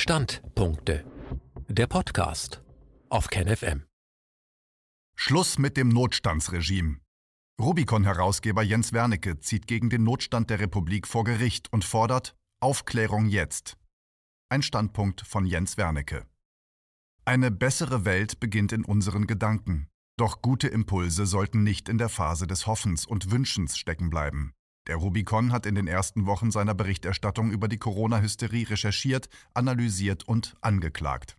Standpunkte. Der Podcast auf KenFM. Schluss mit dem Notstandsregime. Rubicon-Herausgeber Jens Wernicke zieht gegen den Notstand der Republik vor Gericht und fordert Aufklärung jetzt. Ein Standpunkt von Jens Wernicke. Eine bessere Welt beginnt in unseren Gedanken. Doch gute Impulse sollten nicht in der Phase des Hoffens und Wünschens stecken bleiben. Der Rubicon hat in den ersten Wochen seiner Berichterstattung über die Corona-Hysterie recherchiert, analysiert und angeklagt.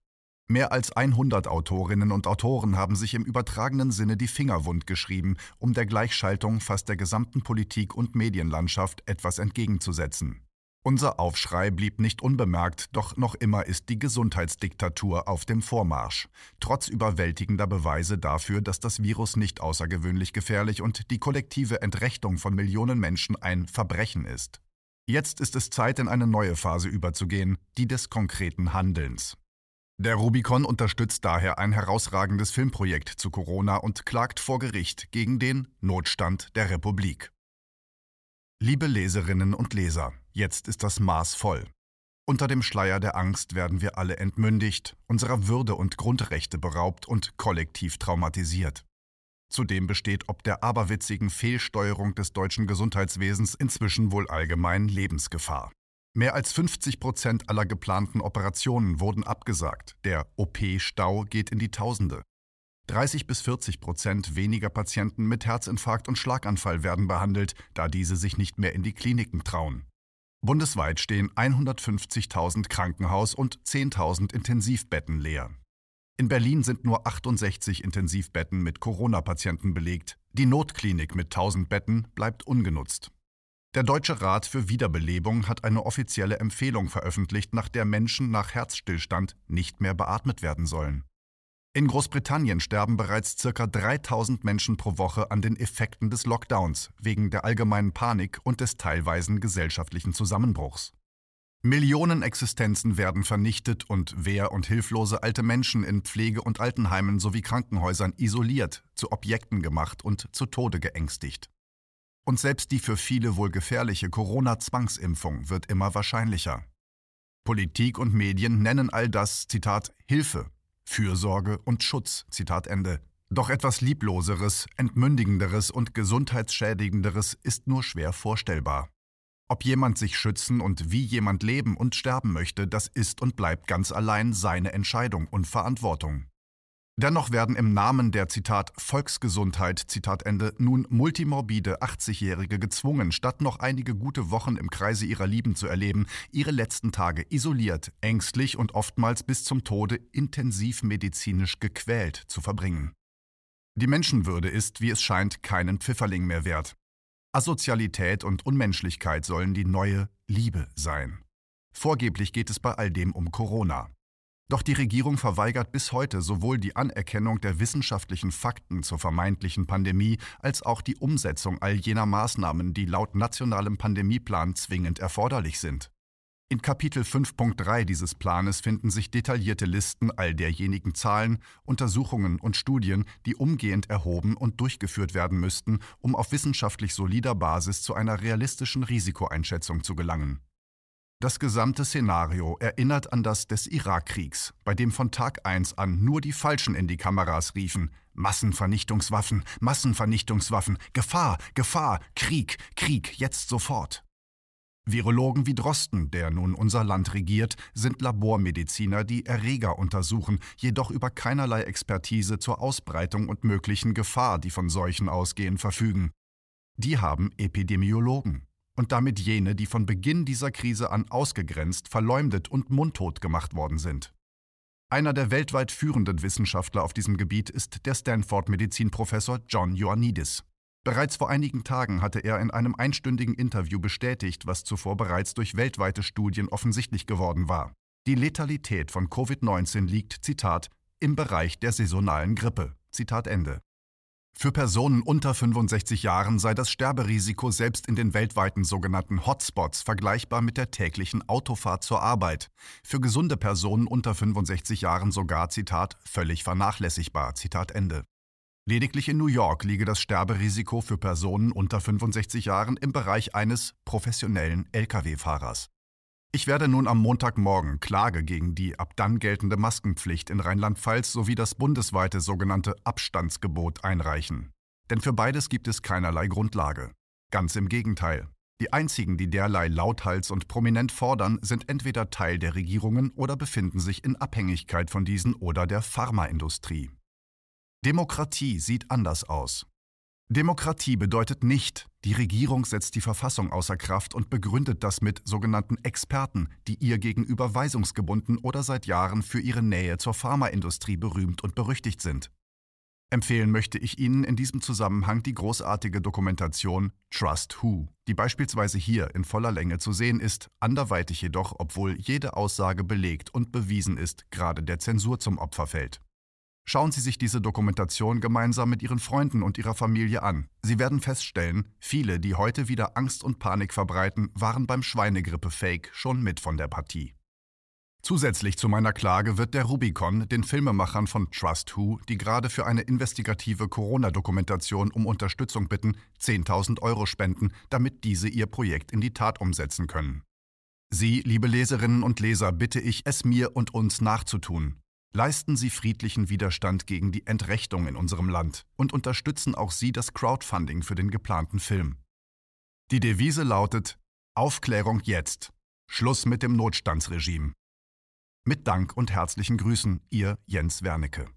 Mehr als 100 Autorinnen und Autoren haben sich im übertragenen Sinne die Finger wund geschrieben, um der Gleichschaltung fast der gesamten Politik und Medienlandschaft etwas entgegenzusetzen. Unser Aufschrei blieb nicht unbemerkt, doch noch immer ist die Gesundheitsdiktatur auf dem Vormarsch. Trotz überwältigender Beweise dafür, dass das Virus nicht außergewöhnlich gefährlich und die kollektive Entrechtung von Millionen Menschen ein Verbrechen ist. Jetzt ist es Zeit, in eine neue Phase überzugehen, die des konkreten Handelns. Der Rubicon unterstützt daher ein herausragendes Filmprojekt zu Corona und klagt vor Gericht gegen den Notstand der Republik. Liebe Leserinnen und Leser, jetzt ist das Maß voll. Unter dem Schleier der Angst werden wir alle entmündigt, unserer Würde und Grundrechte beraubt und kollektiv traumatisiert. Zudem besteht ob der aberwitzigen Fehlsteuerung des deutschen Gesundheitswesens inzwischen wohl allgemein Lebensgefahr. Mehr als 50 Prozent aller geplanten Operationen wurden abgesagt. Der OP-Stau geht in die Tausende. 30 bis 40 Prozent weniger Patienten mit Herzinfarkt und Schlaganfall werden behandelt, da diese sich nicht mehr in die Kliniken trauen. Bundesweit stehen 150.000 Krankenhaus- und 10.000 Intensivbetten leer. In Berlin sind nur 68 Intensivbetten mit Corona-Patienten belegt. Die Notklinik mit 1000 Betten bleibt ungenutzt. Der Deutsche Rat für Wiederbelebung hat eine offizielle Empfehlung veröffentlicht, nach der Menschen nach Herzstillstand nicht mehr beatmet werden sollen. In Großbritannien sterben bereits ca. 3000 Menschen pro Woche an den Effekten des Lockdowns wegen der allgemeinen Panik und des teilweisen gesellschaftlichen Zusammenbruchs. Millionen Existenzen werden vernichtet und wehr- und hilflose alte Menschen in Pflege- und Altenheimen sowie Krankenhäusern isoliert, zu Objekten gemacht und zu Tode geängstigt. Und selbst die für viele wohl gefährliche Corona-Zwangsimpfung wird immer wahrscheinlicher. Politik und Medien nennen all das, Zitat, Hilfe, Fürsorge und Schutz. Zitat Ende. Doch etwas Liebloseres, Entmündigenderes und Gesundheitsschädigenderes ist nur schwer vorstellbar. Ob jemand sich schützen und wie jemand leben und sterben möchte, das ist und bleibt ganz allein seine Entscheidung und Verantwortung. Dennoch werden im Namen der Zitat Volksgesundheit Zitat nun multimorbide 80-Jährige gezwungen, statt noch einige gute Wochen im Kreise ihrer Lieben zu erleben, ihre letzten Tage isoliert, ängstlich und oftmals bis zum Tode intensivmedizinisch gequält zu verbringen. Die Menschenwürde ist, wie es scheint, keinen Pfifferling mehr wert. Asozialität und Unmenschlichkeit sollen die neue Liebe sein. Vorgeblich geht es bei all dem um Corona. Doch die Regierung verweigert bis heute sowohl die Anerkennung der wissenschaftlichen Fakten zur vermeintlichen Pandemie als auch die Umsetzung all jener Maßnahmen, die laut nationalem Pandemieplan zwingend erforderlich sind. In Kapitel 5.3 dieses Planes finden sich detaillierte Listen all derjenigen Zahlen, Untersuchungen und Studien, die umgehend erhoben und durchgeführt werden müssten, um auf wissenschaftlich solider Basis zu einer realistischen Risikoeinschätzung zu gelangen. Das gesamte Szenario erinnert an das des Irakkriegs, bei dem von Tag 1 an nur die Falschen in die Kameras riefen Massenvernichtungswaffen, Massenvernichtungswaffen, Gefahr, Gefahr, Krieg, Krieg, jetzt sofort. Virologen wie Drosten, der nun unser Land regiert, sind Labormediziner, die Erreger untersuchen, jedoch über keinerlei Expertise zur Ausbreitung und möglichen Gefahr, die von Seuchen ausgehen, verfügen. Die haben Epidemiologen und damit jene, die von Beginn dieser Krise an ausgegrenzt, verleumdet und mundtot gemacht worden sind. Einer der weltweit führenden Wissenschaftler auf diesem Gebiet ist der Stanford-Medizinprofessor John Ioannidis. Bereits vor einigen Tagen hatte er in einem einstündigen Interview bestätigt, was zuvor bereits durch weltweite Studien offensichtlich geworden war. Die Letalität von Covid-19 liegt, Zitat, im Bereich der saisonalen Grippe. Zitat Ende. Für Personen unter 65 Jahren sei das Sterberisiko selbst in den weltweiten sogenannten Hotspots vergleichbar mit der täglichen Autofahrt zur Arbeit. Für gesunde Personen unter 65 Jahren sogar, Zitat, völlig vernachlässigbar, Zitat Ende. Lediglich in New York liege das Sterberisiko für Personen unter 65 Jahren im Bereich eines professionellen Lkw-Fahrers. Ich werde nun am Montagmorgen Klage gegen die ab dann geltende Maskenpflicht in Rheinland-Pfalz sowie das bundesweite sogenannte Abstandsgebot einreichen. Denn für beides gibt es keinerlei Grundlage. Ganz im Gegenteil. Die einzigen, die derlei lauthals und prominent fordern, sind entweder Teil der Regierungen oder befinden sich in Abhängigkeit von diesen oder der Pharmaindustrie. Demokratie sieht anders aus. Demokratie bedeutet nicht, die Regierung setzt die Verfassung außer Kraft und begründet das mit sogenannten Experten, die ihr gegenüber weisungsgebunden oder seit Jahren für ihre Nähe zur Pharmaindustrie berühmt und berüchtigt sind. Empfehlen möchte ich Ihnen in diesem Zusammenhang die großartige Dokumentation Trust Who, die beispielsweise hier in voller Länge zu sehen ist, anderweitig jedoch, obwohl jede Aussage belegt und bewiesen ist, gerade der Zensur zum Opfer fällt. Schauen Sie sich diese Dokumentation gemeinsam mit Ihren Freunden und Ihrer Familie an. Sie werden feststellen, viele, die heute wieder Angst und Panik verbreiten, waren beim Schweinegrippe-Fake schon mit von der Partie. Zusätzlich zu meiner Klage wird der Rubicon den Filmemachern von Trust Who, die gerade für eine investigative Corona-Dokumentation um Unterstützung bitten, 10.000 Euro spenden, damit diese ihr Projekt in die Tat umsetzen können. Sie, liebe Leserinnen und Leser, bitte ich, es mir und uns nachzutun. Leisten Sie friedlichen Widerstand gegen die Entrechtung in unserem Land und unterstützen auch Sie das Crowdfunding für den geplanten Film. Die Devise lautet Aufklärung jetzt. Schluss mit dem Notstandsregime. Mit Dank und herzlichen Grüßen, Ihr Jens Wernicke.